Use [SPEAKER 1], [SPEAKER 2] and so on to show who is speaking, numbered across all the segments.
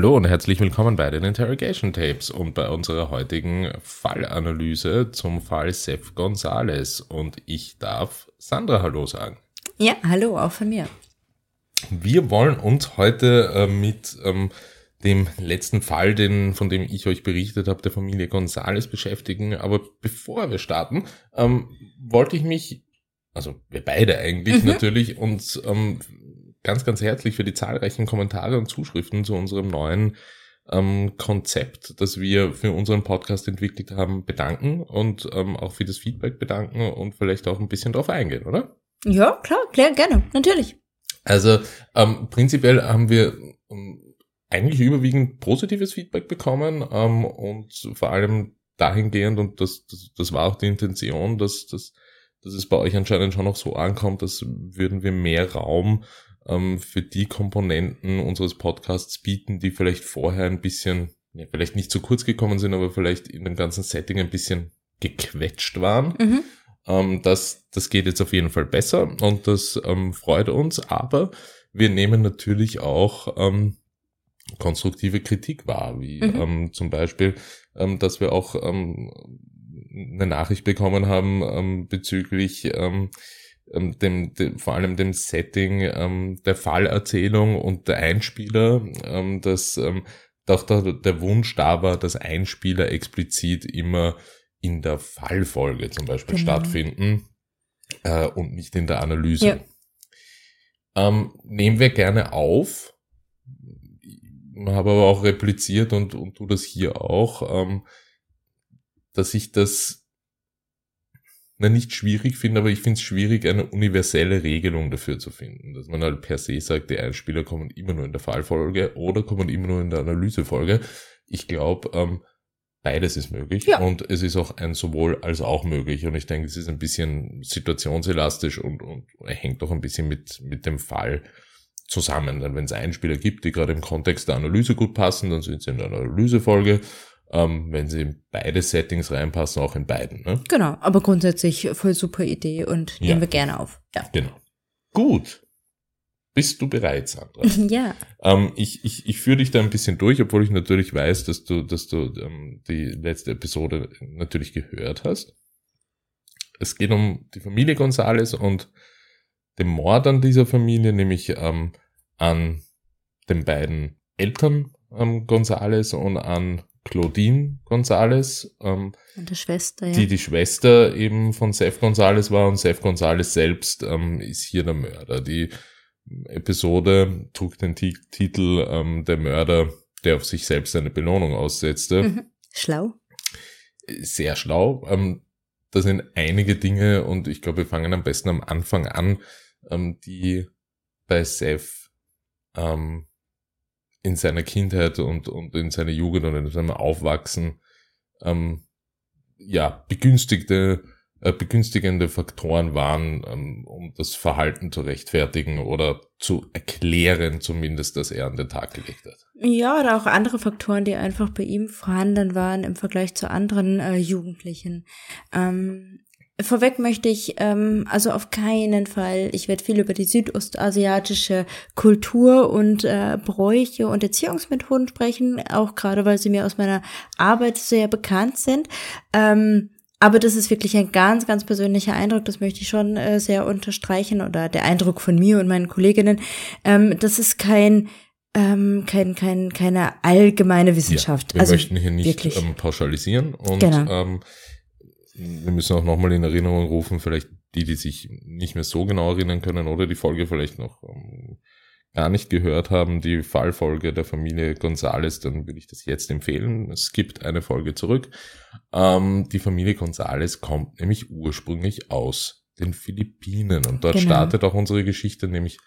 [SPEAKER 1] Hallo und herzlich willkommen bei den Interrogation Tapes und bei unserer heutigen Fallanalyse zum Fall Seth Gonzales. Und ich darf Sandra Hallo sagen.
[SPEAKER 2] Ja, hallo, auch von mir.
[SPEAKER 1] Wir wollen uns heute äh, mit ähm, dem letzten Fall, den, von dem ich euch berichtet habe, der Familie Gonzales beschäftigen. Aber bevor wir starten, ähm, wollte ich mich, also wir beide eigentlich mhm. natürlich, uns ähm, ganz, ganz herzlich für die zahlreichen Kommentare und Zuschriften zu unserem neuen ähm, Konzept, das wir für unseren Podcast entwickelt haben, bedanken und ähm, auch für das Feedback bedanken und vielleicht auch ein bisschen drauf eingehen, oder?
[SPEAKER 2] Ja, klar, klar, gerne, natürlich.
[SPEAKER 1] Also ähm, prinzipiell haben wir ähm, eigentlich überwiegend positives Feedback bekommen ähm, und vor allem dahingehend, und das, das, das war auch die Intention, dass, dass, dass es bei euch anscheinend schon noch so ankommt, dass würden wir mehr Raum ähm, für die Komponenten unseres Podcasts bieten, die vielleicht vorher ein bisschen, ja, vielleicht nicht zu kurz gekommen sind, aber vielleicht in dem ganzen Setting ein bisschen gequetscht waren. Mhm. Ähm, das, das geht jetzt auf jeden Fall besser und das ähm, freut uns, aber wir nehmen natürlich auch ähm, konstruktive Kritik wahr, wie mhm. ähm, zum Beispiel, ähm, dass wir auch ähm, eine Nachricht bekommen haben ähm, bezüglich ähm, ähm, dem, dem, vor allem dem Setting ähm, der Fallerzählung und der Einspieler, ähm, dass ähm, doch der, der Wunsch da war, dass Einspieler explizit immer in der Fallfolge zum Beispiel genau. stattfinden äh, und nicht in der Analyse. Ja. Ähm, nehmen wir gerne auf, habe aber auch repliziert und, und tu das hier auch, ähm, dass ich das na, nicht schwierig finde, aber ich finde es schwierig, eine universelle Regelung dafür zu finden. Dass man halt per se sagt, die Einspieler kommen immer nur in der Fallfolge oder kommen immer nur in der Analysefolge. Ich glaube, ähm, beides ist möglich ja. und es ist auch ein sowohl als auch möglich. Und ich denke, es ist ein bisschen situationselastisch und, und hängt auch ein bisschen mit, mit dem Fall zusammen. Denn wenn es Einspieler gibt, die gerade im Kontext der Analyse gut passen, dann sind sie in der Analysefolge ähm, wenn sie in beide Settings reinpassen, auch in beiden. Ne?
[SPEAKER 2] Genau, aber grundsätzlich voll super Idee und nehmen ja. wir gerne auf.
[SPEAKER 1] Ja. Genau. Gut. Bist du bereit, Sandra?
[SPEAKER 2] ja.
[SPEAKER 1] Ähm, ich ich, ich führe dich da ein bisschen durch, obwohl ich natürlich weiß, dass du, dass du ähm, die letzte Episode natürlich gehört hast. Es geht um die Familie Gonzales und den Mord an dieser Familie, nämlich ähm, an den beiden Eltern ähm, Gonzales und an Claudine Gonzales, ähm,
[SPEAKER 2] und Schwester, ja.
[SPEAKER 1] die die Schwester eben von Seth Gonzales war und Seth Gonzales selbst ähm, ist hier der Mörder. Die Episode trug den T Titel ähm, Der Mörder, der auf sich selbst eine Belohnung aussetzte. Mhm.
[SPEAKER 2] Schlau.
[SPEAKER 1] Sehr schlau. Ähm, da sind einige Dinge und ich glaube, wir fangen am besten am Anfang an, ähm, die bei Seth ähm, in seiner Kindheit und, und in seiner Jugend und in seinem Aufwachsen ähm, ja begünstigte äh, begünstigende Faktoren waren, ähm, um das Verhalten zu rechtfertigen oder zu erklären, zumindest, dass er an den Tag gelegt hat.
[SPEAKER 2] Ja, oder auch andere Faktoren, die einfach bei ihm vorhanden waren im Vergleich zu anderen äh, Jugendlichen. Ähm, Vorweg möchte ich ähm, also auf keinen Fall, ich werde viel über die südostasiatische Kultur und äh, Bräuche und Erziehungsmethoden sprechen, auch gerade weil sie mir aus meiner Arbeit sehr bekannt sind. Ähm, aber das ist wirklich ein ganz, ganz persönlicher Eindruck, das möchte ich schon äh, sehr unterstreichen oder der Eindruck von mir und meinen Kolleginnen. Ähm, das ist kein ähm, kein, kein, keine allgemeine Wissenschaft.
[SPEAKER 1] Ja, wir also möchten hier nicht ähm, pauschalisieren und genau. ähm, wir müssen auch nochmal in Erinnerung rufen, vielleicht die, die sich nicht mehr so genau erinnern können oder die Folge vielleicht noch ähm, gar nicht gehört haben, die Fallfolge der Familie Gonzales, dann würde ich das jetzt empfehlen. Es gibt eine Folge zurück. Ähm, die Familie Gonzales kommt nämlich ursprünglich aus den Philippinen und dort genau. startet auch unsere Geschichte nämlich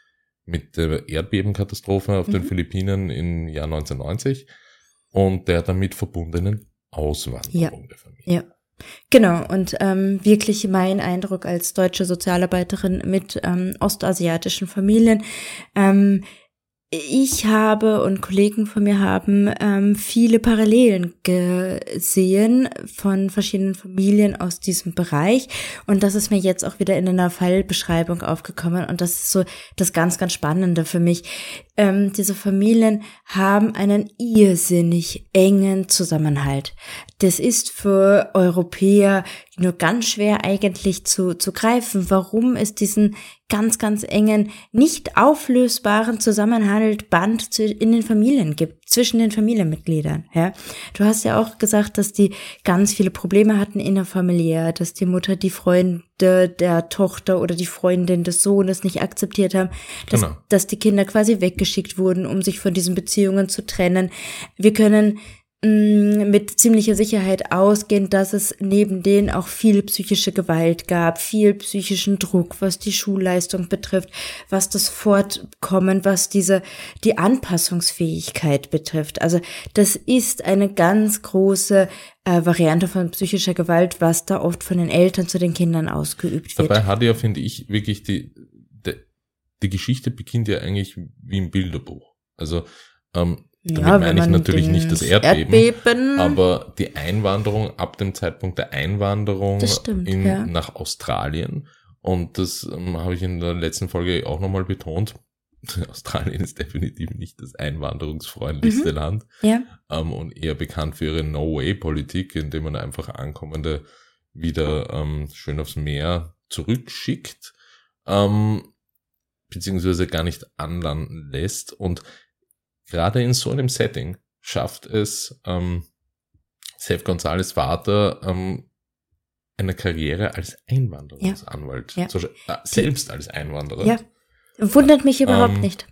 [SPEAKER 1] mit der Erdbebenkatastrophe auf mhm. den Philippinen im Jahr 1990 und der damit verbundenen Auswanderung
[SPEAKER 2] ja.
[SPEAKER 1] der Familie.
[SPEAKER 2] Ja. Genau, und ähm, wirklich mein Eindruck als deutsche Sozialarbeiterin mit ähm, ostasiatischen Familien. Ähm, ich habe und Kollegen von mir haben ähm, viele Parallelen gesehen von verschiedenen Familien aus diesem Bereich. Und das ist mir jetzt auch wieder in einer Fallbeschreibung aufgekommen. Und das ist so das ganz, ganz Spannende für mich. Ähm, diese Familien haben einen irrsinnig engen Zusammenhalt. Das ist für Europäer nur ganz schwer eigentlich zu, zu greifen, warum es diesen ganz, ganz engen, nicht auflösbaren Zusammenhalt Band in den Familien gibt, zwischen den Familienmitgliedern. Ja? Du hast ja auch gesagt, dass die ganz viele Probleme hatten innerfamiliär, dass die Mutter die Freunde der Tochter oder die Freundin des Sohnes nicht akzeptiert haben, dass, genau. dass die Kinder quasi weggeschickt wurden, um sich von diesen Beziehungen zu trennen. Wir können mit ziemlicher Sicherheit ausgehen, dass es neben denen auch viel psychische Gewalt gab, viel psychischen Druck, was die Schulleistung betrifft, was das Fortkommen, was diese, die Anpassungsfähigkeit betrifft. Also das ist eine ganz große äh, Variante von psychischer Gewalt, was da oft von den Eltern zu den Kindern ausgeübt wird.
[SPEAKER 1] Dabei hat ja, finde ich, wirklich die, die, die Geschichte beginnt ja eigentlich wie im Bilderbuch. Also ähm, damit ja, meine ich natürlich nicht das Erdbeben, Erdbeben, aber die Einwanderung ab dem Zeitpunkt der Einwanderung stimmt, in, ja. nach Australien. Und das ähm, habe ich in der letzten Folge auch nochmal betont. Australien ist definitiv nicht das einwanderungsfreundlichste mhm. Land
[SPEAKER 2] ja.
[SPEAKER 1] ähm, und eher bekannt für ihre No-Way-Politik, indem man einfach Ankommende wieder ähm, schön aufs Meer zurückschickt, ähm, beziehungsweise gar nicht anlanden lässt. Und gerade in so einem Setting schafft es ähm, Seth González Vater ähm, eine Karriere als Einwanderungsanwalt, ja. ja. äh, selbst als Einwanderer.
[SPEAKER 2] Ja, wundert mich überhaupt ähm, nicht.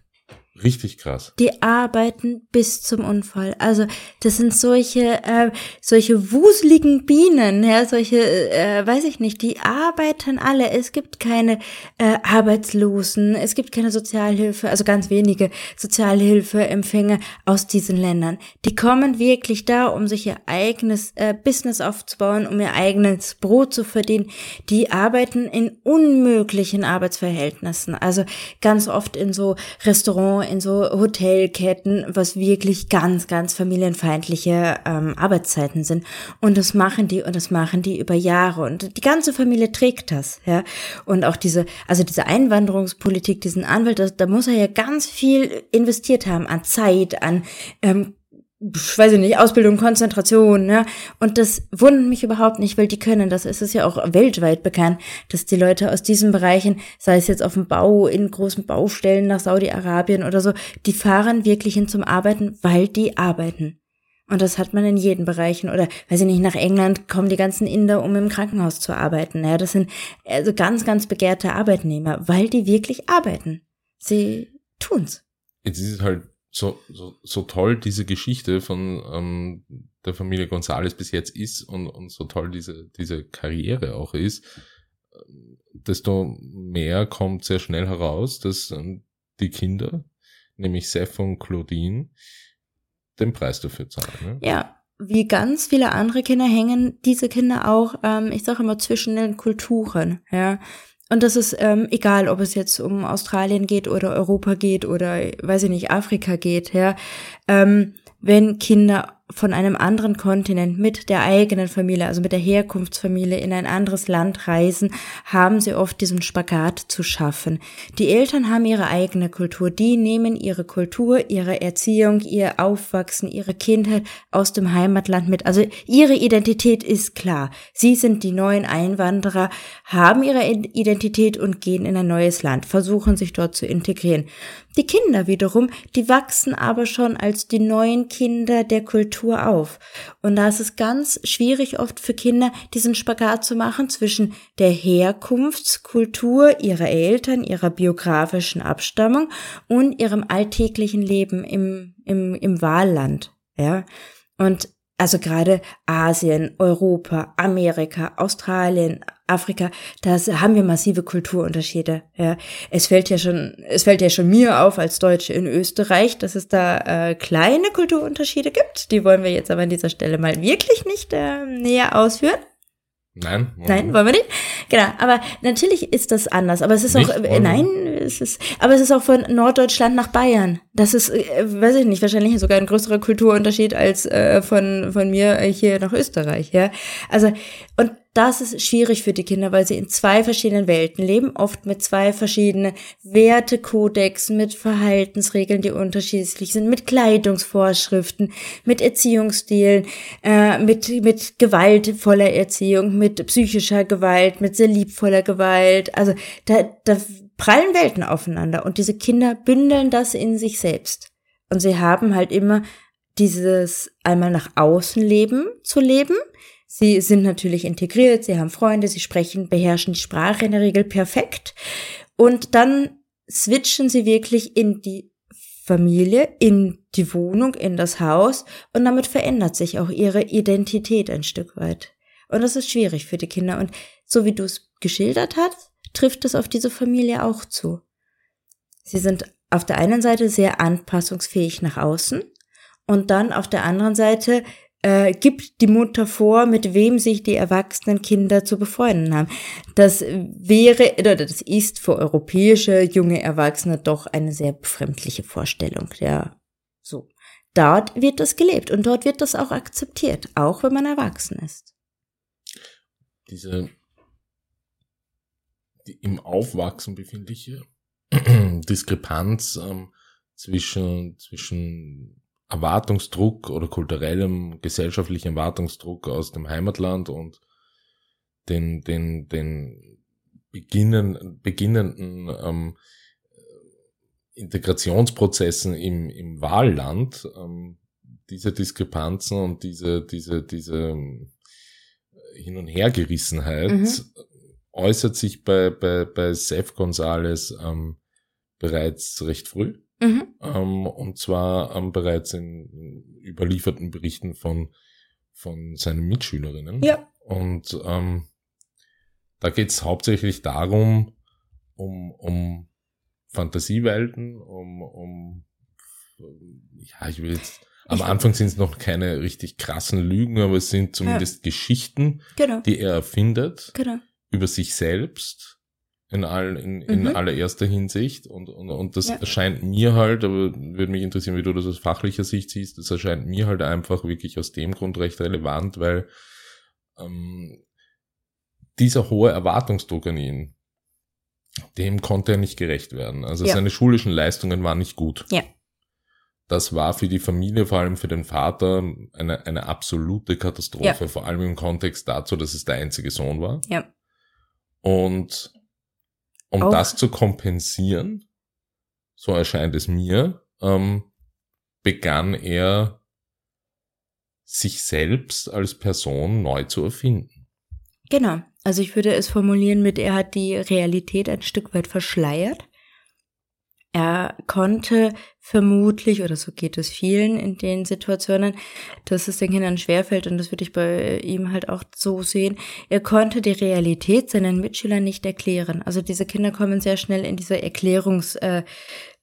[SPEAKER 1] Richtig krass.
[SPEAKER 2] Die arbeiten bis zum Unfall. Also das sind solche äh, solche wuseligen Bienen, ja, solche, äh, weiß ich nicht, die arbeiten alle. Es gibt keine äh, Arbeitslosen, es gibt keine Sozialhilfe, also ganz wenige Sozialhilfeempfänger aus diesen Ländern. Die kommen wirklich da, um sich ihr eigenes äh, Business aufzubauen, um ihr eigenes Brot zu verdienen. Die arbeiten in unmöglichen Arbeitsverhältnissen. Also ganz oft in so Restaurants in so Hotelketten, was wirklich ganz, ganz familienfeindliche ähm, Arbeitszeiten sind. Und das machen die und das machen die über Jahre. Und die ganze Familie trägt das, ja. Und auch diese, also diese Einwanderungspolitik, diesen Anwalt, das, da muss er ja ganz viel investiert haben an Zeit, an ähm, weiß ich nicht, Ausbildung, Konzentration, ne? Und das wundert mich überhaupt nicht, weil die können das. Es ist ja auch weltweit bekannt, dass die Leute aus diesen Bereichen, sei es jetzt auf dem Bau, in großen Baustellen nach Saudi-Arabien oder so, die fahren wirklich hin zum Arbeiten, weil die arbeiten. Und das hat man in jeden Bereichen. Oder, weiß ich nicht, nach England kommen die ganzen Inder, um im Krankenhaus zu arbeiten. Ja, das sind also ganz, ganz begehrte Arbeitnehmer, weil die wirklich arbeiten. Sie tun's.
[SPEAKER 1] Jetzt ist es halt so, so, so toll diese Geschichte von ähm, der Familie González bis jetzt ist und, und so toll diese, diese Karriere auch ist, ähm, desto mehr kommt sehr schnell heraus, dass ähm, die Kinder, nämlich Seth und Claudine, den Preis dafür zahlen. Ne?
[SPEAKER 2] Ja, wie ganz viele andere Kinder hängen diese Kinder auch, ähm, ich sage immer, zwischen den Kulturen. Ja, und das ist ähm, egal, ob es jetzt um Australien geht oder Europa geht oder, weiß ich nicht, Afrika geht, ja. Ähm, wenn Kinder von einem anderen Kontinent mit der eigenen Familie, also mit der Herkunftsfamilie in ein anderes Land reisen, haben sie oft diesen Spagat zu schaffen. Die Eltern haben ihre eigene Kultur, die nehmen ihre Kultur, ihre Erziehung, ihr Aufwachsen, ihre Kindheit aus dem Heimatland mit. Also ihre Identität ist klar. Sie sind die neuen Einwanderer, haben ihre Identität und gehen in ein neues Land, versuchen sich dort zu integrieren. Die Kinder wiederum, die wachsen aber schon als die neuen Kinder der Kultur auf. Und da ist es ganz schwierig oft für Kinder, diesen Spagat zu machen zwischen der Herkunftskultur ihrer Eltern, ihrer biografischen Abstammung und ihrem alltäglichen Leben im, im, im Wahlland. Ja. Und also gerade Asien, Europa, Amerika, Australien, Afrika, da haben wir massive Kulturunterschiede. Ja, es fällt ja schon, es fällt ja schon mir auf als Deutsche in Österreich, dass es da äh, kleine Kulturunterschiede gibt. Die wollen wir jetzt aber an dieser Stelle mal wirklich nicht äh, näher ausführen.
[SPEAKER 1] Nein.
[SPEAKER 2] Nein, wollen wir nicht. Genau, aber natürlich ist das anders. Aber es ist nicht, auch, äh, nein, es ist, aber es ist auch von Norddeutschland nach Bayern. Das ist, äh, weiß ich nicht, wahrscheinlich sogar ein größerer Kulturunterschied als äh, von, von mir hier nach Österreich, ja. Also, und das ist schwierig für die Kinder, weil sie in zwei verschiedenen Welten leben, oft mit zwei verschiedenen Wertekodexen, mit Verhaltensregeln, die unterschiedlich sind, mit Kleidungsvorschriften, mit Erziehungsstilen, äh, mit, mit gewaltvoller Erziehung, mit psychischer Gewalt, mit sehr liebvoller Gewalt. Also da, da prallen Welten aufeinander und diese Kinder bündeln das in sich selbst. Und sie haben halt immer dieses einmal nach außen leben zu leben, Sie sind natürlich integriert, sie haben Freunde, sie sprechen, beherrschen die Sprache in der Regel perfekt. Und dann switchen sie wirklich in die Familie, in die Wohnung, in das Haus und damit verändert sich auch ihre Identität ein Stück weit. Und das ist schwierig für die Kinder. Und so wie du es geschildert hast, trifft es auf diese Familie auch zu. Sie sind auf der einen Seite sehr anpassungsfähig nach außen und dann auf der anderen Seite äh, gibt die Mutter vor, mit wem sich die erwachsenen Kinder zu befreunden haben. Das wäre oder das ist für europäische junge Erwachsene doch eine sehr befremdliche Vorstellung. Ja, so. Dort wird das gelebt und dort wird das auch akzeptiert, auch wenn man erwachsen ist.
[SPEAKER 1] Diese die im Aufwachsen befindliche Diskrepanz ähm, zwischen zwischen Erwartungsdruck oder kulturellem, gesellschaftlichen Erwartungsdruck aus dem Heimatland und den, den, den beginnen, beginnenden ähm, Integrationsprozessen im, im Wahlland, ähm, diese Diskrepanzen und diese, diese, diese ähm, Hin- und Hergerissenheit mhm. äußert sich bei, bei, bei Seth Gonzales ähm, bereits recht früh. Mhm. Ähm, und zwar ähm, bereits in überlieferten Berichten von, von seinen Mitschülerinnen.
[SPEAKER 2] Ja.
[SPEAKER 1] Und ähm, da geht es hauptsächlich darum, um, um Fantasiewelten, um, um ja, ich will jetzt am Anfang sind es noch keine richtig krassen Lügen, aber es sind zumindest ja. Geschichten,
[SPEAKER 2] genau.
[SPEAKER 1] die er erfindet
[SPEAKER 2] genau.
[SPEAKER 1] über sich selbst in, all, in, in mhm. allererster Hinsicht. Und, und, und das ja. erscheint mir halt, aber würde mich interessieren, wie du das aus fachlicher Sicht siehst, das erscheint mir halt einfach wirklich aus dem Grund recht relevant, weil ähm, dieser hohe Erwartungsdruck an ihn, dem konnte er nicht gerecht werden. Also ja. seine schulischen Leistungen waren nicht gut.
[SPEAKER 2] Ja.
[SPEAKER 1] Das war für die Familie, vor allem für den Vater, eine, eine absolute Katastrophe, ja. vor allem im Kontext dazu, dass es der einzige Sohn war.
[SPEAKER 2] Ja.
[SPEAKER 1] Und um Auch. das zu kompensieren, so erscheint es mir, ähm, begann er sich selbst als Person neu zu erfinden.
[SPEAKER 2] Genau. Also ich würde es formulieren mit, er hat die Realität ein Stück weit verschleiert. Er konnte vermutlich, oder so geht es vielen in den Situationen, dass es den Kindern schwerfällt, und das würde ich bei ihm halt auch so sehen, er konnte die Realität seinen Mitschülern nicht erklären. Also diese Kinder kommen sehr schnell in diese Erklärungsnot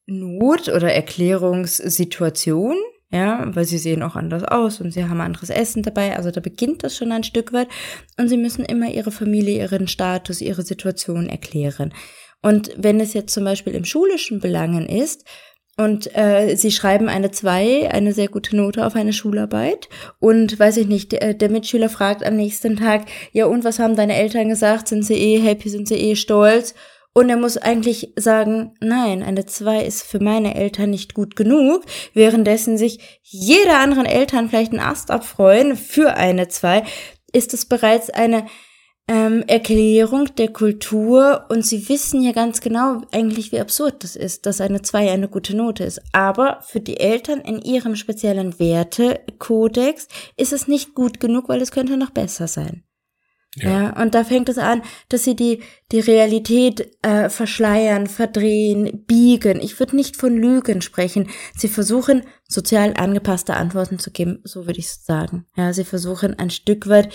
[SPEAKER 2] äh, oder Erklärungssituation, ja, weil sie sehen auch anders aus und sie haben anderes Essen dabei. Also da beginnt das schon ein Stück weit und sie müssen immer ihre Familie, ihren Status, ihre Situation erklären. Und wenn es jetzt zum Beispiel im schulischen Belangen ist, und äh, sie schreiben eine 2, eine sehr gute Note auf eine Schularbeit. Und weiß ich nicht, der, der, Mitschüler fragt am nächsten Tag, ja und was haben deine Eltern gesagt? Sind sie eh happy, sind sie eh stolz? Und er muss eigentlich sagen, nein, eine 2 ist für meine Eltern nicht gut genug, währenddessen sich jede anderen Eltern vielleicht einen Ast abfreuen für eine 2, ist es bereits eine ähm, Erklärung der Kultur und sie wissen ja ganz genau eigentlich, wie absurd das ist, dass eine 2 eine gute Note ist. Aber für die Eltern in ihrem speziellen Wertekodex ist es nicht gut genug, weil es könnte noch besser sein. Ja. ja. und da fängt es an, dass sie die, die Realität äh, verschleiern, verdrehen, biegen. Ich würde nicht von Lügen sprechen. Sie versuchen, sozial angepasste Antworten zu geben, so würde ich sagen. Ja, sie versuchen ein Stück weit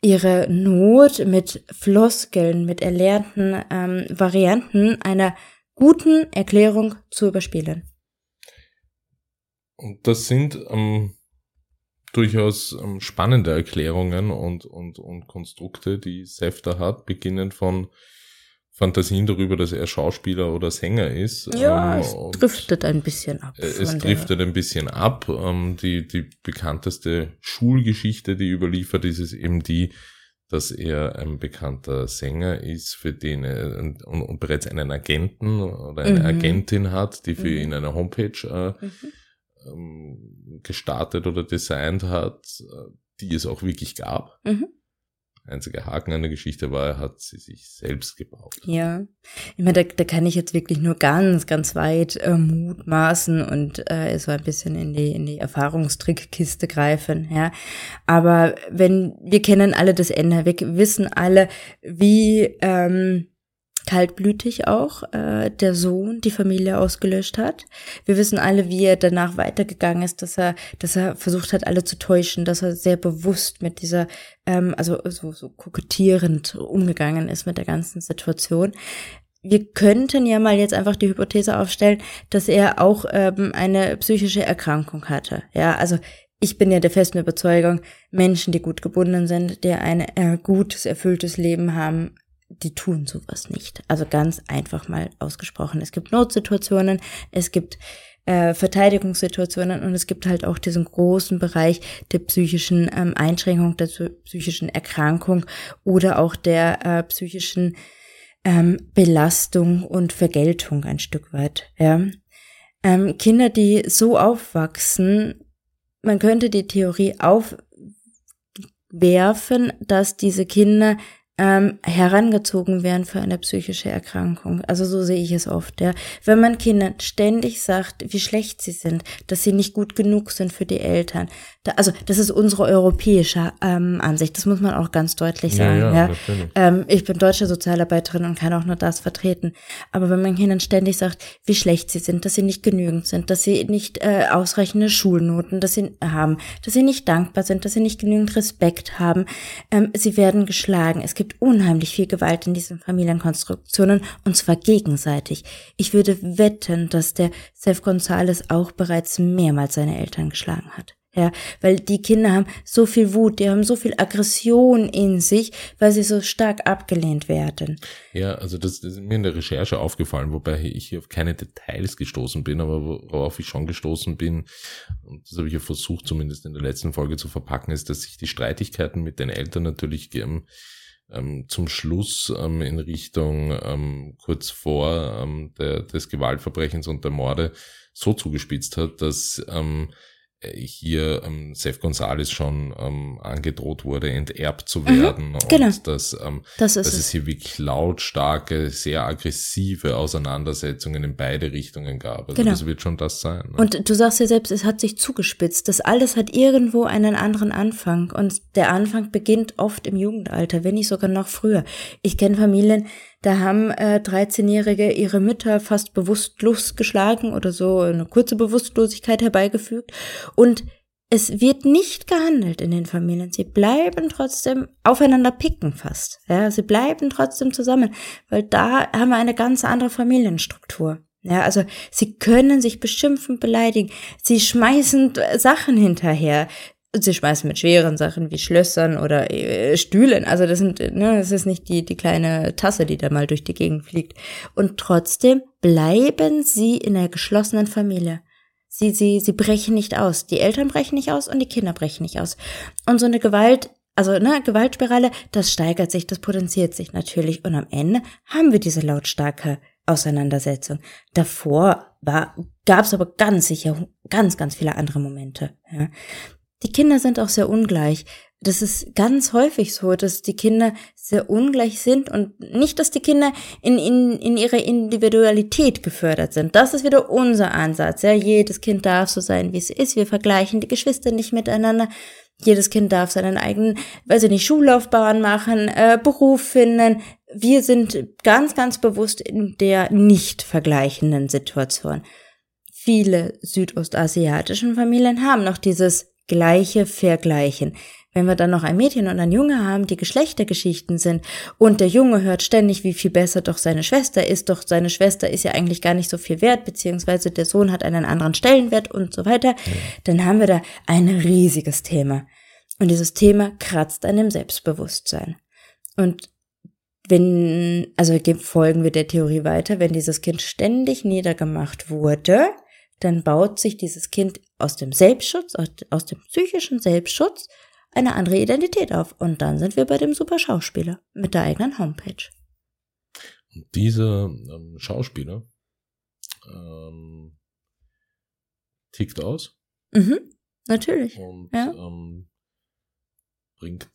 [SPEAKER 2] ihre Not mit Floskeln, mit erlernten ähm, Varianten einer guten Erklärung zu überspielen.
[SPEAKER 1] Und das sind ähm, durchaus ähm, spannende Erklärungen und, und, und Konstrukte, die SEFTA hat, beginnend von, Fantasien darüber, dass er Schauspieler oder Sänger ist.
[SPEAKER 2] Ja, ähm, es driftet ein bisschen ab.
[SPEAKER 1] Es driftet ein bisschen ab. Ähm, die, die bekannteste Schulgeschichte, die überliefert ist, ist eben die, dass er ein bekannter Sänger ist, für den er und, und bereits einen Agenten oder eine mhm. Agentin hat, die für mhm. ihn eine Homepage äh, mhm. Ähm, gestartet oder designt hat, äh, die es auch wirklich gab. Mhm. Einziger Haken an der Geschichte war, er hat sie sich selbst gebaut.
[SPEAKER 2] Ja, ich meine, da, da kann ich jetzt wirklich nur ganz, ganz weit äh, mutmaßen und äh, so ein bisschen in die, in die Erfahrungstrickkiste greifen, ja. Aber wenn, wir kennen alle das Ende, wir wissen alle, wie, ähm, kaltblütig auch äh, der Sohn die Familie ausgelöscht hat. Wir wissen alle, wie er danach weitergegangen ist, dass er, dass er versucht hat, alle zu täuschen, dass er sehr bewusst mit dieser, ähm, also so, so kokettierend umgegangen ist mit der ganzen Situation. Wir könnten ja mal jetzt einfach die Hypothese aufstellen, dass er auch ähm, eine psychische Erkrankung hatte. Ja, also ich bin ja der festen Überzeugung, Menschen, die gut gebunden sind, die ein äh, gutes, erfülltes Leben haben, die tun sowas nicht. Also ganz einfach mal ausgesprochen. Es gibt Notsituationen, es gibt äh, Verteidigungssituationen und es gibt halt auch diesen großen Bereich der psychischen ähm, Einschränkung, der psychischen Erkrankung oder auch der äh, psychischen ähm, Belastung und Vergeltung ein Stück weit. Ja. Ähm, Kinder, die so aufwachsen, man könnte die Theorie aufwerfen, dass diese Kinder ähm, herangezogen werden für eine psychische Erkrankung. Also so sehe ich es oft. Ja. Wenn man Kindern ständig sagt, wie schlecht sie sind, dass sie nicht gut genug sind für die Eltern. Also das ist unsere europäische ähm, Ansicht. Das muss man auch ganz deutlich sagen. Ja, ja, ja. Ähm, ich bin deutsche Sozialarbeiterin und kann auch nur das vertreten. Aber wenn man Kindern ständig sagt, wie schlecht sie sind, dass sie nicht genügend sind, dass sie nicht äh, ausreichende Schulnoten, dass sie haben, dass sie nicht dankbar sind, dass sie nicht genügend Respekt haben, ähm, sie werden geschlagen. Es gibt gibt unheimlich viel Gewalt in diesen Familienkonstruktionen und zwar gegenseitig. Ich würde wetten, dass der Seth Gonzales auch bereits mehrmals seine Eltern geschlagen hat. Ja, weil die Kinder haben so viel Wut, die haben so viel Aggression in sich, weil sie so stark abgelehnt werden.
[SPEAKER 1] Ja, also das, das ist mir in der Recherche aufgefallen, wobei ich hier auf keine Details gestoßen bin, aber worauf ich schon gestoßen bin, und das habe ich ja versucht zumindest in der letzten Folge zu verpacken, ist, dass sich die Streitigkeiten mit den Eltern natürlich ähm, zum Schluss ähm, in Richtung ähm, kurz vor ähm, der, des Gewaltverbrechens und der Morde so zugespitzt hat, dass ähm, hier ähm, Seth Gonzalez schon ähm, angedroht wurde, enterbt zu werden. Mhm, genau. Und dass, ähm, das dass es. es hier wirklich lautstarke, sehr aggressive Auseinandersetzungen in beide Richtungen gab. Also genau. das wird schon das sein.
[SPEAKER 2] Ne? Und du sagst ja selbst, es hat sich zugespitzt. Das alles hat irgendwo einen anderen Anfang. Und der Anfang beginnt oft im Jugendalter, wenn nicht sogar noch früher. Ich kenne Familien, da haben äh, 13-Jährige ihre Mütter fast bewusstlos geschlagen oder so eine kurze Bewusstlosigkeit herbeigefügt. Und es wird nicht gehandelt in den Familien. Sie bleiben trotzdem aufeinander picken fast. Ja, sie bleiben trotzdem zusammen, weil da haben wir eine ganz andere Familienstruktur. Ja, also sie können sich beschimpfen, beleidigen. Sie schmeißen Sachen hinterher sie schmeißen mit schweren Sachen wie Schlössern oder äh, Stühlen. Also das sind, ne, das ist nicht die, die kleine Tasse, die da mal durch die Gegend fliegt. Und trotzdem bleiben sie in einer geschlossenen Familie. Sie, sie, sie brechen nicht aus. Die Eltern brechen nicht aus und die Kinder brechen nicht aus. Und so eine Gewalt, also ne, Gewaltspirale, das steigert sich, das potenziert sich natürlich. Und am Ende haben wir diese lautstarke Auseinandersetzung. Davor war, gab es aber ganz sicher ganz, ganz viele andere Momente. Ja. Die Kinder sind auch sehr ungleich. Das ist ganz häufig so, dass die Kinder sehr ungleich sind und nicht, dass die Kinder in, in, in ihrer Individualität gefördert sind. Das ist wieder unser Ansatz. Ja, jedes Kind darf so sein, wie es ist. Wir vergleichen die Geschwister nicht miteinander. Jedes Kind darf seinen eigenen, weiß ich nicht, Schullaufbahn machen, äh, Beruf finden. Wir sind ganz, ganz bewusst in der nicht vergleichenden Situation. Viele südostasiatischen Familien haben noch dieses Gleiche vergleichen. Wenn wir dann noch ein Mädchen und ein Junge haben, die Geschlechtergeschichten sind und der Junge hört ständig, wie viel besser doch seine Schwester ist, doch seine Schwester ist ja eigentlich gar nicht so viel wert, beziehungsweise der Sohn hat einen anderen Stellenwert und so weiter, dann haben wir da ein riesiges Thema. Und dieses Thema kratzt an dem Selbstbewusstsein. Und wenn, also folgen wir der Theorie weiter, wenn dieses Kind ständig niedergemacht wurde, dann baut sich dieses Kind aus dem Selbstschutz, aus dem psychischen Selbstschutz eine andere Identität auf. Und dann sind wir bei dem super Schauspieler mit der eigenen Homepage.
[SPEAKER 1] Dieser ähm, Schauspieler ähm, tickt aus.
[SPEAKER 2] Mhm, natürlich.
[SPEAKER 1] Und
[SPEAKER 2] ja.
[SPEAKER 1] ähm, bringt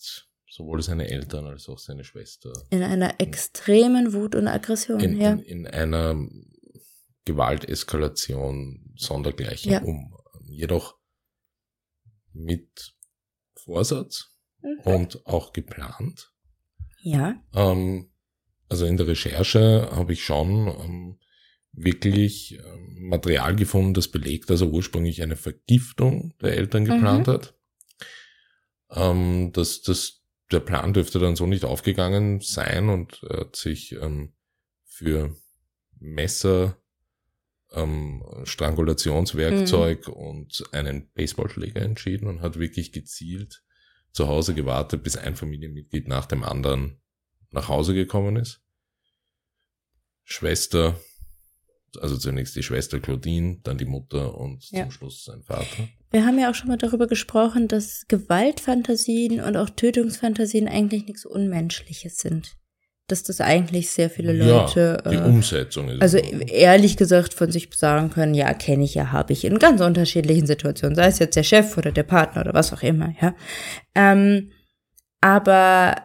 [SPEAKER 1] sowohl seine Eltern als auch seine Schwester.
[SPEAKER 2] In einer extremen Wut und Aggression,
[SPEAKER 1] in,
[SPEAKER 2] ja.
[SPEAKER 1] In, in einer Gewalteskalation sondergleichen
[SPEAKER 2] Ja.
[SPEAKER 1] um. Jedoch mit Vorsatz
[SPEAKER 2] Mhm.
[SPEAKER 1] und auch geplant.
[SPEAKER 2] Ja,
[SPEAKER 1] Ähm, also in der Recherche habe ich schon ähm, wirklich ähm, Material gefunden, das belegt, dass er ursprünglich eine Vergiftung der Eltern geplant hat. Ähm, das, das, der Plan dürfte dann so nicht aufgegangen sein und er hat sich ähm, für Messer, ähm, Strangulationswerkzeug und einen Baseballschläger entschieden und hat wirklich gezielt zu Hause gewartet, bis ein Familienmitglied nach dem anderen nach Hause gekommen ist. Schwester, also zunächst die Schwester Claudine, dann die Mutter und
[SPEAKER 2] Ja.
[SPEAKER 1] zum Schluss sein Vater.
[SPEAKER 2] wir haben ja auch schon mal darüber gesprochen, dass Gewaltfantasien und auch Tötungsfantasien eigentlich nichts Unmenschliches sind. Dass das eigentlich sehr viele Leute,
[SPEAKER 1] ja, die
[SPEAKER 2] äh,
[SPEAKER 1] Umsetzung ist.
[SPEAKER 2] also ehrlich gesagt von sich sagen können, ja, kenne ich ja, habe ich in ganz unterschiedlichen Situationen, sei es jetzt der Chef oder der Partner oder was auch immer, ja. Ähm, aber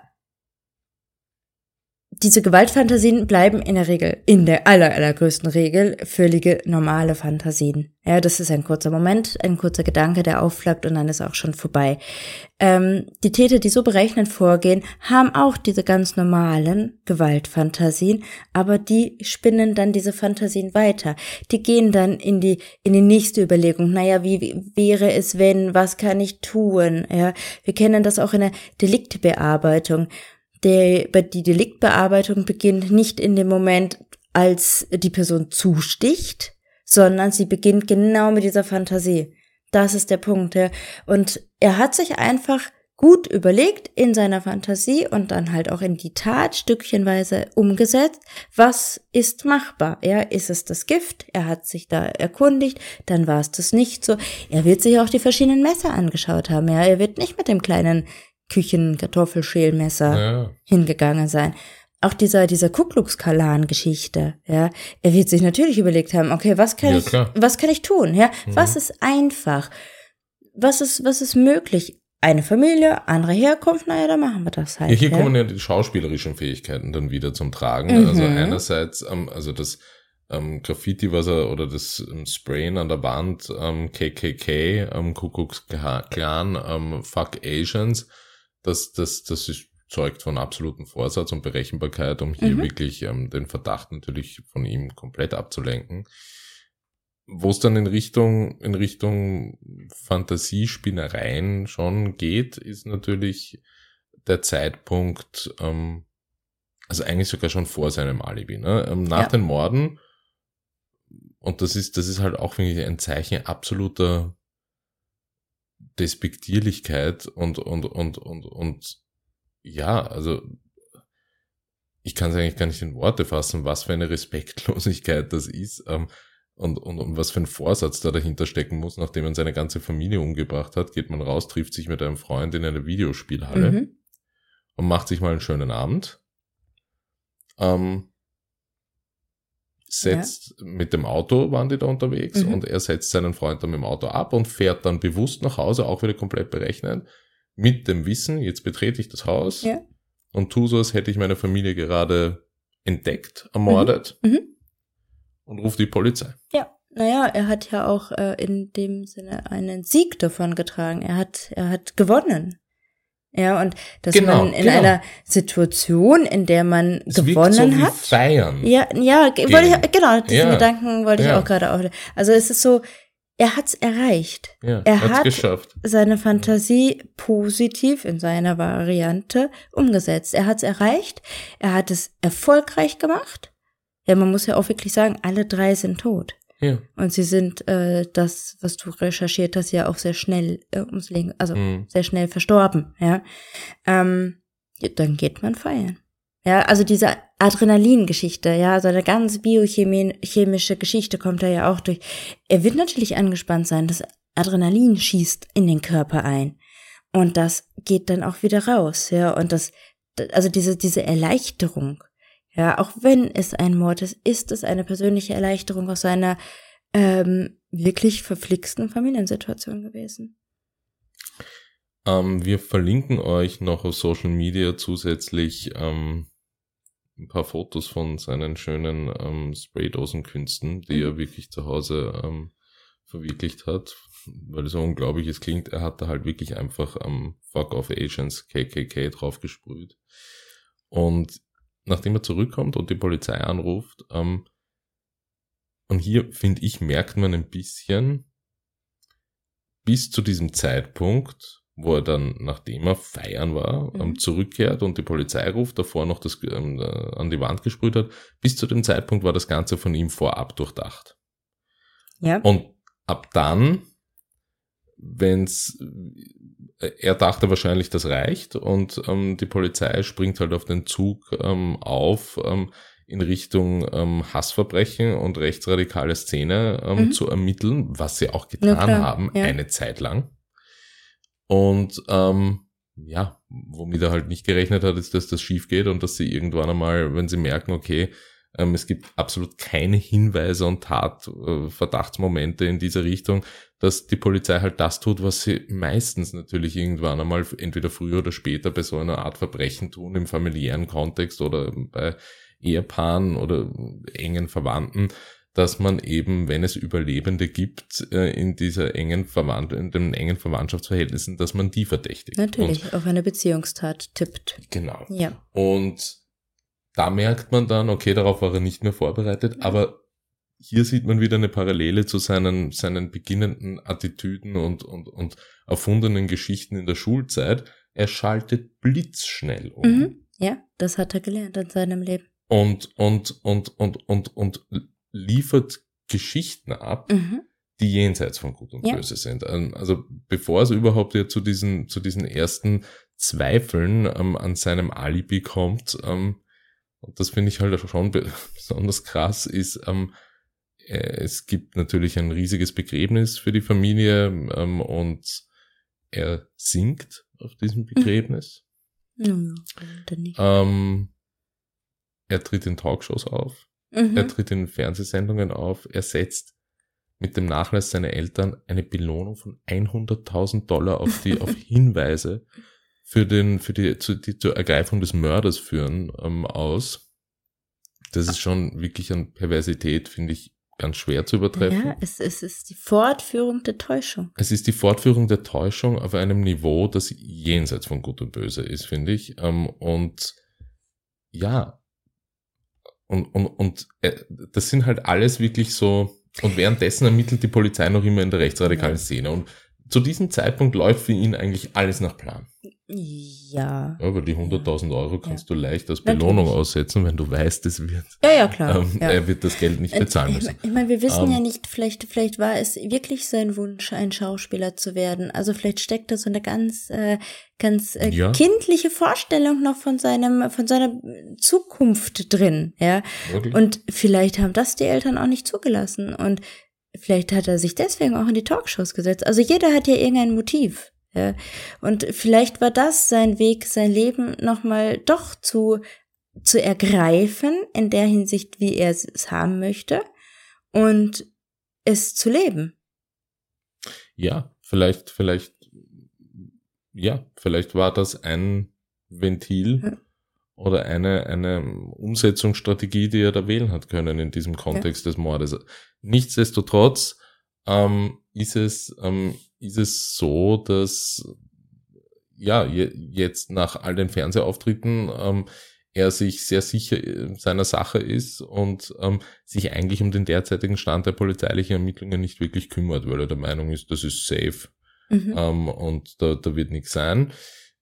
[SPEAKER 2] diese Gewaltfantasien bleiben in der Regel, in der aller, allergrößten Regel, völlige normale Fantasien. Ja, das ist ein kurzer Moment, ein kurzer Gedanke, der aufflappt und dann ist auch schon vorbei. Ähm, die Täter, die so berechnend vorgehen, haben auch diese ganz normalen Gewaltfantasien, aber die spinnen dann diese Fantasien weiter. Die gehen dann in die, in die nächste Überlegung. Naja, wie, wie wäre es, wenn, was kann ich tun? Ja, wir kennen das auch in der Deliktbearbeitung. Der, die Deliktbearbeitung beginnt nicht in dem Moment, als die Person zusticht, sondern sie beginnt genau mit dieser Fantasie. Das ist der Punkt. Ja. Und er hat sich einfach gut überlegt in seiner Fantasie und dann halt auch in die Tat stückchenweise umgesetzt. Was ist machbar? Ja, ist es das Gift? Er hat sich da erkundigt, dann war es das nicht so. Er wird sich auch die verschiedenen Messer angeschaut haben. Ja, er wird nicht mit dem kleinen Küchen-Kartoffelschälmesser
[SPEAKER 1] ja,
[SPEAKER 2] hingegangen sein. Auch dieser, dieser Ku Klux Klan Geschichte, ja. Er wird sich natürlich überlegt haben, okay, was kann
[SPEAKER 1] Ja,
[SPEAKER 2] ich,
[SPEAKER 1] klar.
[SPEAKER 2] was kann ich tun, ja?
[SPEAKER 1] Mhm.
[SPEAKER 2] Was ist einfach? Was ist, was ist möglich? Eine Familie, andere Herkunft, naja, dann machen wir das halt.
[SPEAKER 1] Ja, hier
[SPEAKER 2] ja.
[SPEAKER 1] kommen ja die schauspielerischen Fähigkeiten dann wieder zum Tragen.
[SPEAKER 2] Mhm.
[SPEAKER 1] Also einerseits, ähm, also das ähm, Graffiti, was er, oder das ähm, Sprayen an der Wand, ähm, KKK, ähm, Kuckucks Clan, ähm, Fuck Asians, das, das, das ist, zeugt von absolutem Vorsatz und Berechenbarkeit, um hier
[SPEAKER 2] Mhm.
[SPEAKER 1] wirklich ähm, den Verdacht natürlich von ihm komplett abzulenken. Wo es dann in Richtung, in Richtung Fantasiespinnereien schon geht, ist natürlich der Zeitpunkt, ähm, also eigentlich sogar schon vor seinem Alibi, ne? Ähm, nach
[SPEAKER 2] Ja.
[SPEAKER 1] den Morden, und das ist, das ist halt auch wirklich ein Zeichen absoluter Despektierlichkeit und, und, und, und, und, ja, also, ich kann es eigentlich gar nicht in Worte fassen, was für eine Respektlosigkeit das ist, ähm, und, und, und was für ein Vorsatz da dahinter stecken muss, nachdem man seine ganze Familie umgebracht hat, geht man raus, trifft sich mit einem Freund in einer Videospielhalle
[SPEAKER 2] Mhm.
[SPEAKER 1] und macht sich mal einen schönen Abend. Ähm, setzt mit dem Auto waren die da unterwegs
[SPEAKER 2] Mhm.
[SPEAKER 1] und er setzt seinen Freund dann mit dem Auto ab und fährt dann bewusst nach Hause, auch wieder komplett berechnet, mit dem Wissen, jetzt betrete ich das Haus
[SPEAKER 2] Ja.
[SPEAKER 1] und tu so, als hätte ich meine Familie gerade entdeckt, ermordet
[SPEAKER 2] Mhm.
[SPEAKER 1] und ruft die Polizei.
[SPEAKER 2] Ja, naja, er hat ja auch äh, in dem Sinne einen Sieg davon getragen. Er hat, er hat gewonnen. Ja, und dass
[SPEAKER 1] Genau,
[SPEAKER 2] man in
[SPEAKER 1] genau.
[SPEAKER 2] einer Situation, in der man
[SPEAKER 1] Es
[SPEAKER 2] gewonnen
[SPEAKER 1] so
[SPEAKER 2] hat.
[SPEAKER 1] Feiern.
[SPEAKER 2] Ja, ja, wollte ich, genau, diesen
[SPEAKER 1] Ja.
[SPEAKER 2] Gedanken wollte ich
[SPEAKER 1] Ja.
[SPEAKER 2] auch gerade auch. Also es ist so, er hat's erreicht.
[SPEAKER 1] Ja,
[SPEAKER 2] Er hat-
[SPEAKER 1] geschafft.
[SPEAKER 2] Seine Fantasie positiv in seiner Variante umgesetzt. Er hat's erreicht. Er hat es erfolgreich gemacht. Ja, man muss ja auch wirklich sagen, alle drei sind tot.
[SPEAKER 1] Ja.
[SPEAKER 2] Und sie sind äh, das, was du recherchiert hast, ja auch sehr schnell äh, ums Leben, also
[SPEAKER 1] Mhm.
[SPEAKER 2] sehr schnell verstorben, ja. Ähm, ja, dann geht man feiern. Ja, also diese Adrenalingeschichte, ja, so eine ganz biochemische Geschichte kommt da ja auch durch. Er wird natürlich angespannt sein. Das Adrenalin schießt in den Körper ein. Und das geht dann auch wieder raus, ja. Und das, also diese, diese Erleichterung, ja, auch wenn es ein Mord ist, ist es eine persönliche Erleichterung aus einer ähm, wirklich verflixten Familiensituation gewesen.
[SPEAKER 1] Ähm, wir verlinken euch noch auf Social Media zusätzlich ähm, ein paar Fotos von seinen schönen ähm, Spraydosenkünsten, die mhm. er wirklich zu Hause ähm, verwirklicht hat, weil es so unglaublich es klingt. Er hat da halt wirklich einfach am ähm, Fuck of Agents KKK drauf gesprüht. Und nachdem er zurückkommt und die Polizei anruft, ähm, und hier finde ich, merkt man ein bisschen, bis zu diesem Zeitpunkt wo er dann, nachdem er feiern war, mhm. Ähm, zurückkehrt und die Polizei ruft, davor noch das ähm, äh, an die Wand gesprüht hat. Bis zu dem Zeitpunkt war das Ganze von ihm vorab durchdacht. Ja. Und ab dann, wenn's, äh, er dachte wahrscheinlich, das reicht und ähm, die Polizei springt halt auf den Zug ähm, auf, ähm, in Richtung ähm, Hassverbrechen und rechtsradikale Szene ähm, mhm. zu ermitteln, was sie auch getan haben, ja. eine Zeit lang. Und ähm, ja, womit er halt nicht gerechnet hat, ist, dass das schief geht und dass sie irgendwann einmal, wenn sie merken, okay, es gibt absolut keine Hinweise und Tat, äh, in dieser Richtung, dass die Polizei halt das tut, was sie meistens natürlich irgendwann einmal entweder früher oder später bei so einer Art Verbrechen tun, im familiären Kontext oder bei Ehepaaren oder engen Verwandten, dass man eben, wenn es Überlebende gibt äh, in dieser engen Verwandt in den engen Verwandtschaftsverhältnissen, dass man die verdächtigt.
[SPEAKER 2] Natürlich, und, auf eine Beziehungstat tippt.
[SPEAKER 1] Genau. Ja. Und da merkt man dann, okay, darauf war er nicht mehr vorbereitet, aber hier sieht man wieder eine Parallele zu seinen, seinen beginnenden Attitüden und, und, und erfundenen Geschichten in der Schulzeit. Er schaltet blitzschnell um. Mhm.
[SPEAKER 2] Ja, das hat er gelernt in seinem Leben.
[SPEAKER 1] Und, und, und, und, und, und liefert Geschichten ab, mhm. die jenseits von Gut und ja. Böse sind. Ähm, also bevor es überhaupt ja zu diesen, zu diesen ersten Zweifeln ähm, an seinem Alibi kommt, ähm, und das finde ich halt schon besonders krass, ist, ähm, äh, es gibt natürlich ein riesiges Begräbnis für die Familie ähm, und er singt auf diesem mhm. Begräbnis. Mhm. Ähm, er tritt in Talkshows auf. Mhm. Er tritt in Fernsehsendungen auf. Er setzt mit dem Nachlass seiner Eltern eine Belohnung von 100.000 Dollar auf die, auf Hinweise für den, für die, zu, die, zur Ergreifung des Mörders führen, ähm, aus. Das ist schon wirklich an Perversität, finde ich, ganz schwer zu übertreffen.
[SPEAKER 2] Ja, es, es ist die Fortführung der Täuschung.
[SPEAKER 1] Es ist die Fortführung der Täuschung auf einem Niveau, das jenseits von Gut und Böse ist, finde ich. Ähm, und ja, und, und, und äh, das sind halt alles wirklich so, und währenddessen ermittelt die Polizei noch immer in der rechtsradikalen Szene. Und zu diesem Zeitpunkt läuft für ihn eigentlich alles nach Plan.
[SPEAKER 2] Ja.
[SPEAKER 1] Aber die 100.000 Euro kannst ja. du leicht als Belohnung Natürlich. aussetzen, wenn du weißt, es wird.
[SPEAKER 2] Ja, ja, klar.
[SPEAKER 1] Ähm,
[SPEAKER 2] ja.
[SPEAKER 1] Er wird das Geld nicht bezahlen müssen.
[SPEAKER 2] Ich meine, wir wissen ähm, ja nicht, vielleicht, vielleicht war es wirklich sein Wunsch, ein Schauspieler zu werden. Also vielleicht steckt da so eine ganz, äh, ganz äh, ja. kindliche Vorstellung noch von seinem, von seiner Zukunft drin, ja. Wirklich? Und vielleicht haben das die Eltern auch nicht zugelassen. Und vielleicht hat er sich deswegen auch in die Talkshows gesetzt. Also jeder hat ja irgendein Motiv. Ja. Und vielleicht war das sein Weg, sein Leben nochmal doch zu, zu ergreifen, in der Hinsicht, wie er es haben möchte, und es zu leben.
[SPEAKER 1] Ja, vielleicht, vielleicht, ja, vielleicht war das ein Ventil ja. oder eine, eine Umsetzungsstrategie, die er da wählen hat können in diesem Kontext ja. des Mordes. Nichtsdestotrotz ähm, ist es, ähm, ist es so, dass ja jetzt nach all den Fernsehauftritten ähm, er sich sehr sicher seiner Sache ist und ähm, sich eigentlich um den derzeitigen Stand der polizeilichen Ermittlungen nicht wirklich kümmert, weil er der Meinung ist, das ist safe mhm. ähm, und da, da wird nichts sein.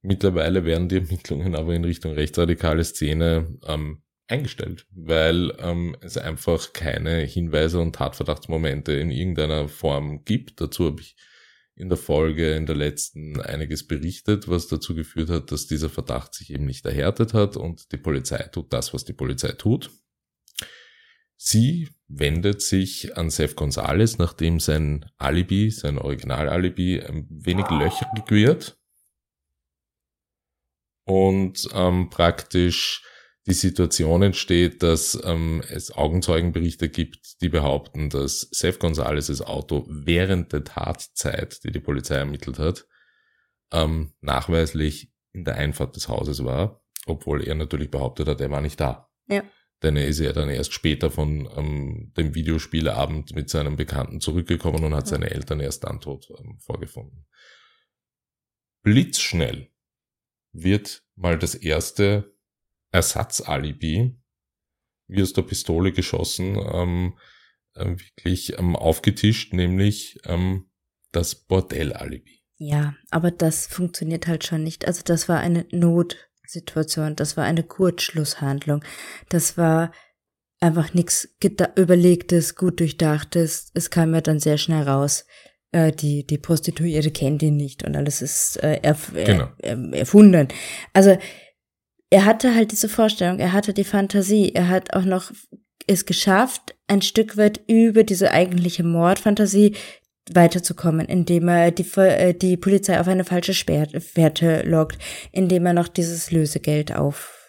[SPEAKER 1] Mittlerweile werden die Ermittlungen aber in Richtung rechtsradikale Szene ähm, eingestellt, weil ähm, es einfach keine Hinweise und Tatverdachtsmomente in irgendeiner Form gibt. Dazu habe ich in der Folge, in der letzten einiges berichtet, was dazu geführt hat, dass dieser Verdacht sich eben nicht erhärtet hat und die Polizei tut das, was die Polizei tut. Sie wendet sich an Seth Gonzales, nachdem sein Alibi, sein Original-Alibi, ein wenig löchrig wird und ähm, praktisch die Situation entsteht, dass ähm, es Augenzeugenberichte gibt, die behaupten, dass Seth Gonzales' Auto während der Tatzeit, die die Polizei ermittelt hat, ähm, nachweislich in der Einfahrt des Hauses war, obwohl er natürlich behauptet hat, er war nicht da.
[SPEAKER 2] Ja.
[SPEAKER 1] Denn er ist ja dann erst später von ähm, dem Videospielabend mit seinem Bekannten zurückgekommen und hat seine Eltern erst dann tot ähm, vorgefunden. Blitzschnell wird mal das erste Ersatzalibi, wie aus der Pistole geschossen, ähm, äh, wirklich ähm, aufgetischt, nämlich ähm, das Bordellalibi.
[SPEAKER 2] Ja, aber das funktioniert halt schon nicht. Also das war eine Notsituation, das war eine Kurzschlusshandlung, das war einfach nichts überlegtes, gut durchdachtes. Es kam ja dann sehr schnell raus, äh, die, die Prostituierte kennt ihn nicht und alles ist äh, erf genau. er, erfunden. Also er hatte halt diese Vorstellung, er hatte die Fantasie, er hat auch noch es geschafft, ein Stück weit über diese eigentliche Mordfantasie weiterzukommen, indem er die, äh, die Polizei auf eine falsche Fährte lockt, indem er noch dieses Lösegeld auf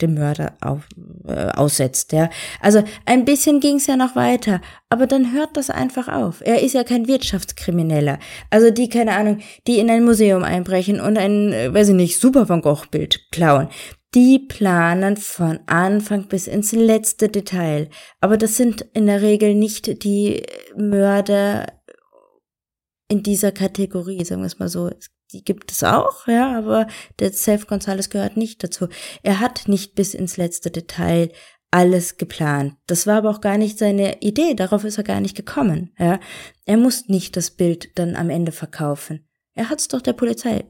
[SPEAKER 2] dem Mörder auf, äh, aussetzt, ja. Also ein bisschen ging's ja noch weiter, aber dann hört das einfach auf. Er ist ja kein Wirtschaftskrimineller. Also die, keine Ahnung, die in ein Museum einbrechen und ein, äh, weiß ich nicht, Super Van Gogh Bild klauen. Die planen von Anfang bis ins letzte Detail. Aber das sind in der Regel nicht die Mörder in dieser Kategorie, sagen wir es mal so die gibt es auch, ja, aber der Seth Gonzalez gehört nicht dazu. Er hat nicht bis ins letzte Detail alles geplant. Das war aber auch gar nicht seine Idee, darauf ist er gar nicht gekommen, ja. Er muss nicht das Bild dann am Ende verkaufen. Er hat es doch der Polizei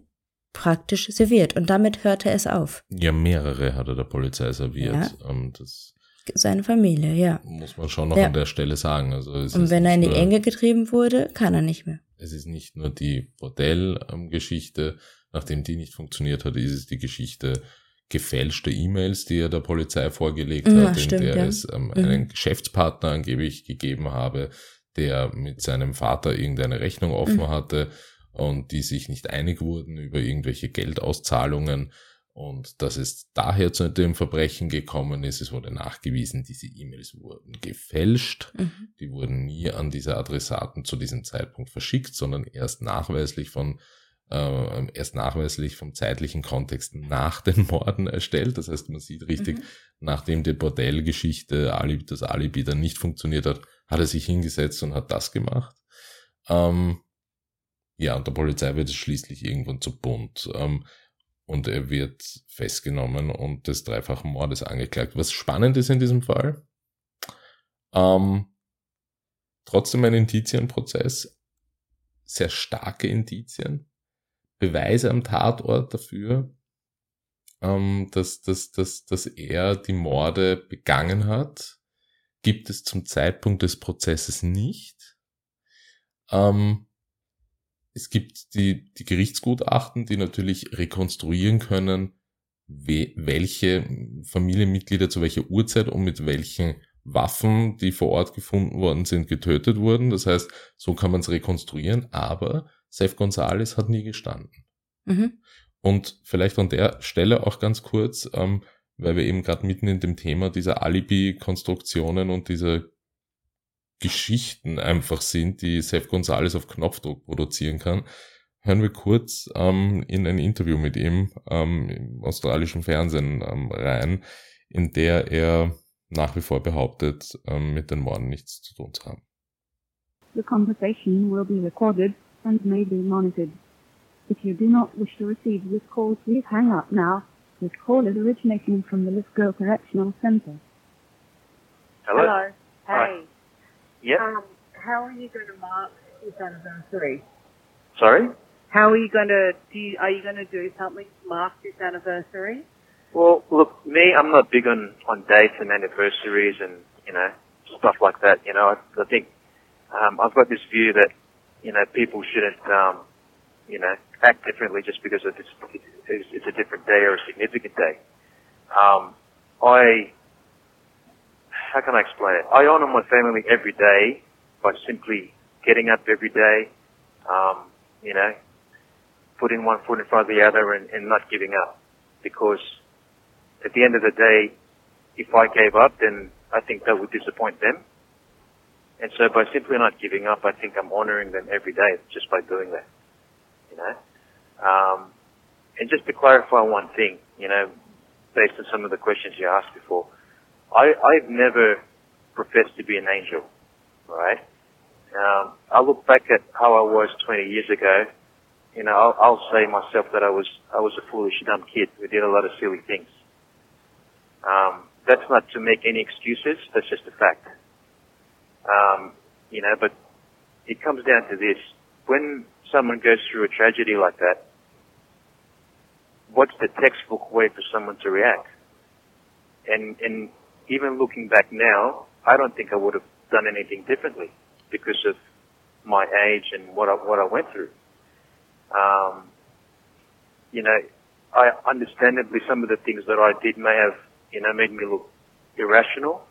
[SPEAKER 2] praktisch serviert und damit hörte es auf.
[SPEAKER 1] Ja, mehrere hat er der Polizei serviert. Ja. Ähm, das
[SPEAKER 2] Seine Familie, ja.
[SPEAKER 1] Muss man schon noch ja. an der Stelle sagen. Also
[SPEAKER 2] und wenn er in die Enge getrieben wurde, kann er nicht mehr.
[SPEAKER 1] Es ist nicht nur die Bordell-Geschichte, nachdem die nicht funktioniert hat, ist es die Geschichte gefälschte E-Mails, die er der Polizei vorgelegt ja, hat, stimmt, in der ja. es ähm, mhm. einen Geschäftspartner angeblich gegeben habe, der mit seinem Vater irgendeine Rechnung offen mhm. hatte und die sich nicht einig wurden über irgendwelche Geldauszahlungen und dass es daher zu dem Verbrechen gekommen ist, es wurde nachgewiesen, diese E-Mails wurden gefälscht. Mhm. Die wurden nie an diese Adressaten zu diesem Zeitpunkt verschickt, sondern erst nachweislich von äh, erst nachweislich vom zeitlichen Kontext nach den Morden erstellt. Das heißt, man sieht richtig, mhm. nachdem die Bordellgeschichte, Alibi, das Alibi dann nicht funktioniert hat, hat er sich hingesetzt und hat das gemacht. Ähm, ja, und der Polizei wird es schließlich irgendwann zu bunt. Ähm, und er wird festgenommen und des dreifachen Mordes angeklagt. Was spannend ist in diesem Fall, ähm, trotzdem ein Indizienprozess, sehr starke Indizien, Beweise am Tatort dafür, ähm, dass, dass, dass, dass er die Morde begangen hat, gibt es zum Zeitpunkt des Prozesses nicht. Ähm, es gibt die, die Gerichtsgutachten, die natürlich rekonstruieren können, we, welche Familienmitglieder zu welcher Uhrzeit und mit welchen Waffen, die vor Ort gefunden worden sind, getötet wurden. Das heißt, so kann man es rekonstruieren, aber Seth Gonzalez hat nie gestanden. Mhm. Und vielleicht an der Stelle auch ganz kurz, ähm, weil wir eben gerade mitten in dem Thema dieser Alibi-Konstruktionen und dieser Geschichten einfach sind, die Seth Gonzalez auf Knopfdruck produzieren kann, hören wir kurz ähm, in ein Interview mit ihm ähm, im australischen Fernsehen ähm, rein, in der er nach wie vor behauptet, ähm, mit den Morden nichts zu tun zu haben.
[SPEAKER 3] The conversation will be recorded and may be monitored. If you do not wish to receive this call, please hang up now. This call is originating from the Lisco Correctional Center.
[SPEAKER 4] Hello.
[SPEAKER 3] Hello. Hey.
[SPEAKER 4] Hi. Yep.
[SPEAKER 3] Um, how are you going to mark this anniversary?
[SPEAKER 4] Sorry?
[SPEAKER 3] How are you going to do? You, are you going to do something to mark this anniversary?
[SPEAKER 4] Well, look, me, I'm not big on on dates and anniversaries and you know stuff like that. You know, I, I think um, I've got this view that you know, people shouldn't, um, you know, act differently just because it's, it's, it's a different day or a significant day. Um, I, how can I explain it? I honor my family every day by simply getting up every day, um, you know, putting one foot in front of the other and, and not giving up. Because at the end of the day, if I gave up, then I think that would disappoint them. And so by simply not giving up, I think I'm honoring them every day just by doing that. You know? Um, and just to clarify one thing, you know, based on some of the questions you asked before, I, I've never professed to be an angel, right? Um, I look back at how I was 20 years ago. You know, I'll, I'll say myself that I was I was a foolish, dumb kid who did a lot of silly things. Um, that's not to make any excuses. That's just a fact. Um, you know, but it comes down to this: when someone goes through a tragedy like that, what's the textbook way for someone to react? And and even looking back now, I don't think I would have done anything differently because of my age and what I, what I went through. Um, you know, I understandably some of the things that I did may have, you know, made me look irrational.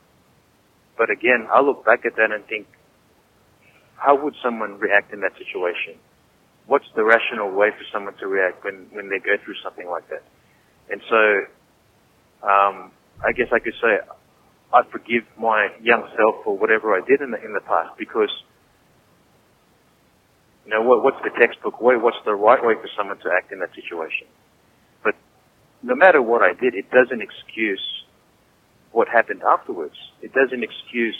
[SPEAKER 4] But again, I look back at that and think, how would someone react in that situation? What's the rational way for someone to react when, when they go through something like that? And so, um, I guess I could say I forgive my young self for whatever I did in the in the past because you know what, what's the textbook way? What's the right way for someone to act in that situation? But no matter what I did, it doesn't excuse what happened afterwards. It doesn't excuse,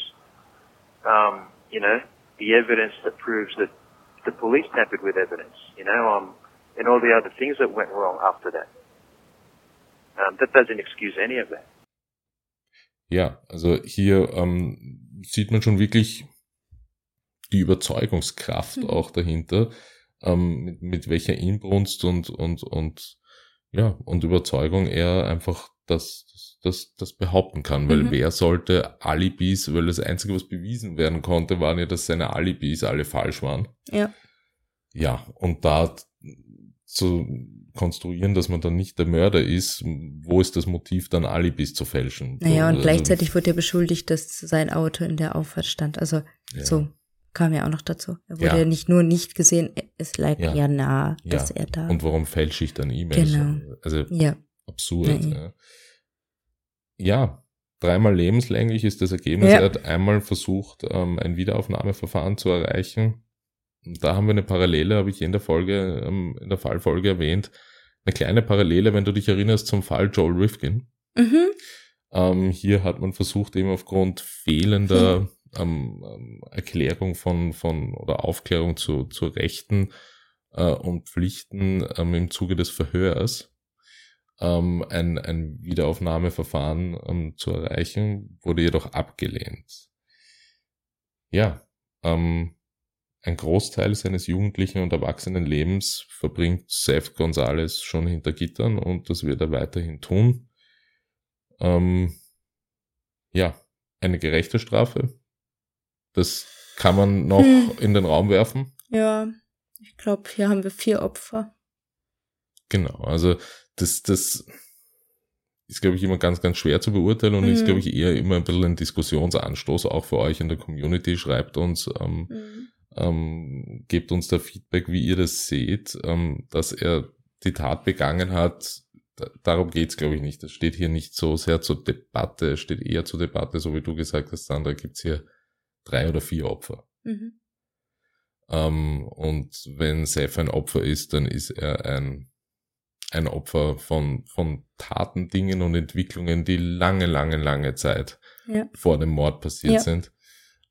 [SPEAKER 4] um, you know, the evidence that proves that the police tampered with evidence. You know, um, and all the other things that went wrong after that. Um, that doesn't excuse any of that.
[SPEAKER 1] Ja, also hier ähm, sieht man schon wirklich die Überzeugungskraft mhm. auch dahinter, ähm, mit, mit welcher Inbrunst und, und, und, ja, und Überzeugung er einfach das, das, das, das behaupten kann. Weil mhm. wer sollte Alibis, weil das Einzige, was bewiesen werden konnte, waren ja, dass seine Alibis alle falsch waren.
[SPEAKER 2] Ja.
[SPEAKER 1] Ja, und da zu konstruieren, dass man dann nicht der Mörder ist, wo ist das Motiv, dann Alibis zu fälschen?
[SPEAKER 2] Naja, und also, gleichzeitig wurde er beschuldigt, dass sein Auto in der Auffahrt stand. Also ja. so kam ja auch noch dazu. Er wurde ja, ja nicht nur nicht gesehen, es lag ja, ja nah, dass er da.
[SPEAKER 1] Und warum fälsche ich dann E-Mails?
[SPEAKER 2] Genau.
[SPEAKER 1] Also
[SPEAKER 2] ja.
[SPEAKER 1] absurd. Ja. ja, dreimal lebenslänglich ist das Ergebnis. Er hat einmal versucht, ähm, ein Wiederaufnahmeverfahren zu erreichen. Da haben wir eine Parallele, habe ich in der Folge, ähm, in der Fallfolge erwähnt, eine kleine Parallele, wenn du dich erinnerst, zum Fall Joel Rifkin.
[SPEAKER 2] Mhm.
[SPEAKER 1] Ähm, hier hat man versucht, eben aufgrund fehlender mhm. ähm, Erklärung von, von oder Aufklärung zu, zu Rechten äh, und Pflichten ähm, im Zuge des Verhörs ähm, ein, ein Wiederaufnahmeverfahren ähm, zu erreichen, wurde jedoch abgelehnt. Ja, ähm, ein Großteil seines jugendlichen und erwachsenen Lebens verbringt Seth Gonzalez schon hinter Gittern und das wird er weiterhin tun. Ähm, ja, eine gerechte Strafe. Das kann man noch hm. in den Raum werfen.
[SPEAKER 2] Ja, ich glaube, hier haben wir vier Opfer.
[SPEAKER 1] Genau, also das, das ist, glaube ich, immer ganz, ganz schwer zu beurteilen und mhm. ist, glaube ich, eher immer ein bisschen ein Diskussionsanstoß, auch für euch in der Community. Schreibt uns, ähm, mhm ähm, gebt uns da Feedback, wie ihr das seht, ähm, dass er die Tat begangen hat. Darum geht's, glaube ich, nicht. Das steht hier nicht so sehr zur Debatte, es steht eher zur Debatte, so wie du gesagt hast, Sandra, gibt's hier drei oder vier Opfer. Mhm. Ähm, und wenn Seth ein Opfer ist, dann ist er ein, ein Opfer von, von Taten, Dingen und Entwicklungen, die lange, lange, lange Zeit ja. vor dem Mord passiert ja. sind.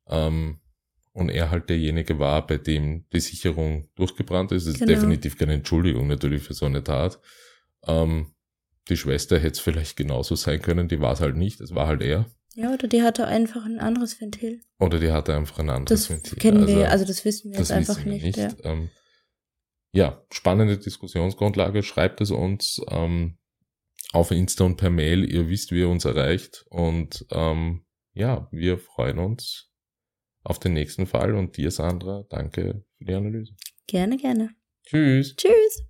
[SPEAKER 1] Ähm, und er halt derjenige war, bei dem die Sicherung durchgebrannt ist. Das ist genau. definitiv keine Entschuldigung natürlich für so eine Tat. Ähm, die Schwester hätte es vielleicht genauso sein können, die war es halt nicht, es war halt er.
[SPEAKER 2] Ja, oder die hatte einfach ein anderes Ventil.
[SPEAKER 1] Oder die hatte einfach ein anderes
[SPEAKER 2] das
[SPEAKER 1] Ventil.
[SPEAKER 2] Kennen also, wir, also das wissen wir
[SPEAKER 1] das
[SPEAKER 2] jetzt einfach
[SPEAKER 1] nicht.
[SPEAKER 2] nicht.
[SPEAKER 1] Ja. Ähm, ja. spannende Diskussionsgrundlage. Schreibt es uns ähm, auf Insta und per Mail. Ihr wisst, wie ihr uns erreicht. Und ähm, ja, wir freuen uns auf den nächsten Fall und dir, Sandra, danke für die Analyse.
[SPEAKER 2] Gerne, gerne.
[SPEAKER 1] Tschüss.
[SPEAKER 2] Tschüss.